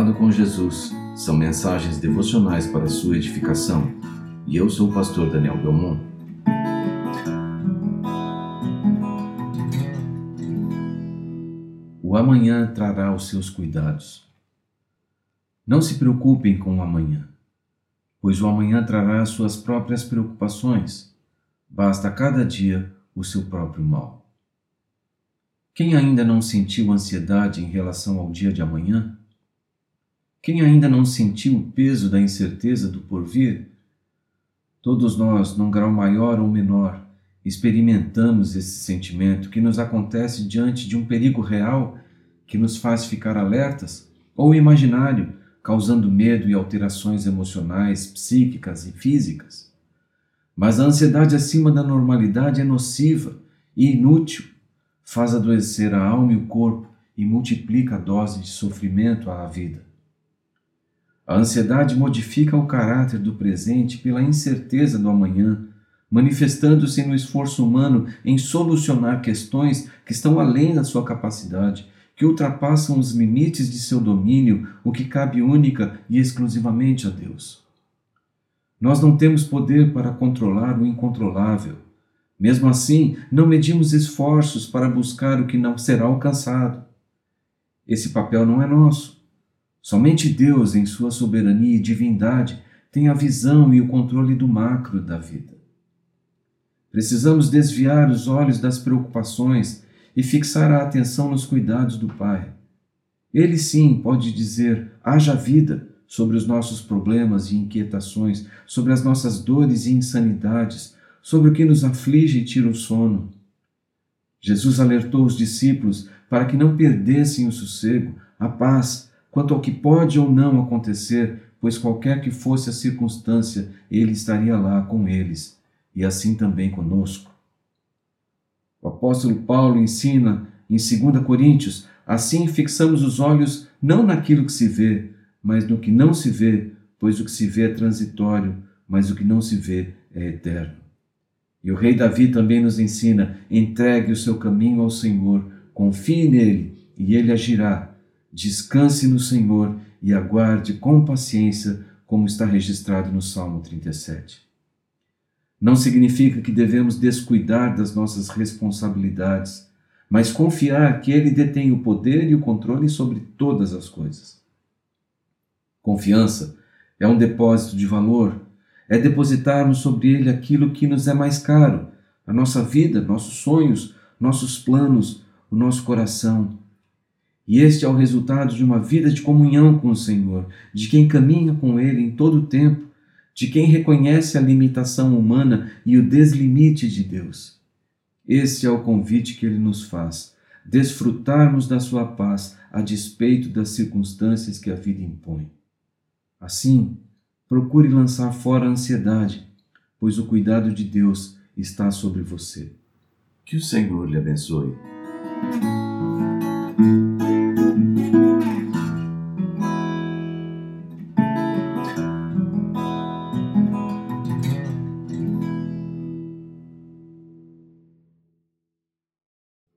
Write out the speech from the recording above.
Com Jesus são mensagens devocionais para sua edificação e eu sou o pastor Daniel Belmont. O amanhã trará os seus cuidados. Não se preocupem com o amanhã, pois o amanhã trará as suas próprias preocupações. Basta cada dia o seu próprio mal. Quem ainda não sentiu ansiedade em relação ao dia de amanhã? Quem ainda não sentiu o peso da incerteza do porvir? Todos nós, num grau maior ou menor, experimentamos esse sentimento que nos acontece diante de um perigo real que nos faz ficar alertas, ou imaginário, causando medo e alterações emocionais, psíquicas e físicas. Mas a ansiedade acima da normalidade é nociva e inútil faz adoecer a alma e o corpo e multiplica a dose de sofrimento à vida. A ansiedade modifica o caráter do presente pela incerteza do amanhã, manifestando-se no esforço humano em solucionar questões que estão além da sua capacidade, que ultrapassam os limites de seu domínio, o que cabe única e exclusivamente a Deus. Nós não temos poder para controlar o incontrolável mesmo assim, não medimos esforços para buscar o que não será alcançado. Esse papel não é nosso. Somente Deus, em sua soberania e divindade, tem a visão e o controle do macro da vida. Precisamos desviar os olhos das preocupações e fixar a atenção nos cuidados do Pai. Ele sim pode dizer: haja vida sobre os nossos problemas e inquietações, sobre as nossas dores e insanidades, sobre o que nos aflige e tira o sono. Jesus alertou os discípulos para que não perdessem o sossego, a paz, quanto ao que pode ou não acontecer, pois qualquer que fosse a circunstância, ele estaria lá com eles, e assim também conosco. O apóstolo Paulo ensina em 2 Coríntios: assim fixamos os olhos não naquilo que se vê, mas no que não se vê, pois o que se vê é transitório, mas o que não se vê é eterno. E o rei Davi também nos ensina: entregue o seu caminho ao Senhor, confie nele e ele agirá. Descanse no Senhor e aguarde com paciência, como está registrado no Salmo 37. Não significa que devemos descuidar das nossas responsabilidades, mas confiar que Ele detém o poder e o controle sobre todas as coisas. Confiança é um depósito de valor é depositarmos sobre Ele aquilo que nos é mais caro, a nossa vida, nossos sonhos, nossos planos, o nosso coração. E este é o resultado de uma vida de comunhão com o Senhor, de quem caminha com Ele em todo o tempo, de quem reconhece a limitação humana e o deslimite de Deus. Este é o convite que Ele nos faz, desfrutarmos da Sua paz a despeito das circunstâncias que a vida impõe. Assim, Procure lançar fora a ansiedade, pois o cuidado de Deus está sobre você. Que o Senhor lhe abençoe.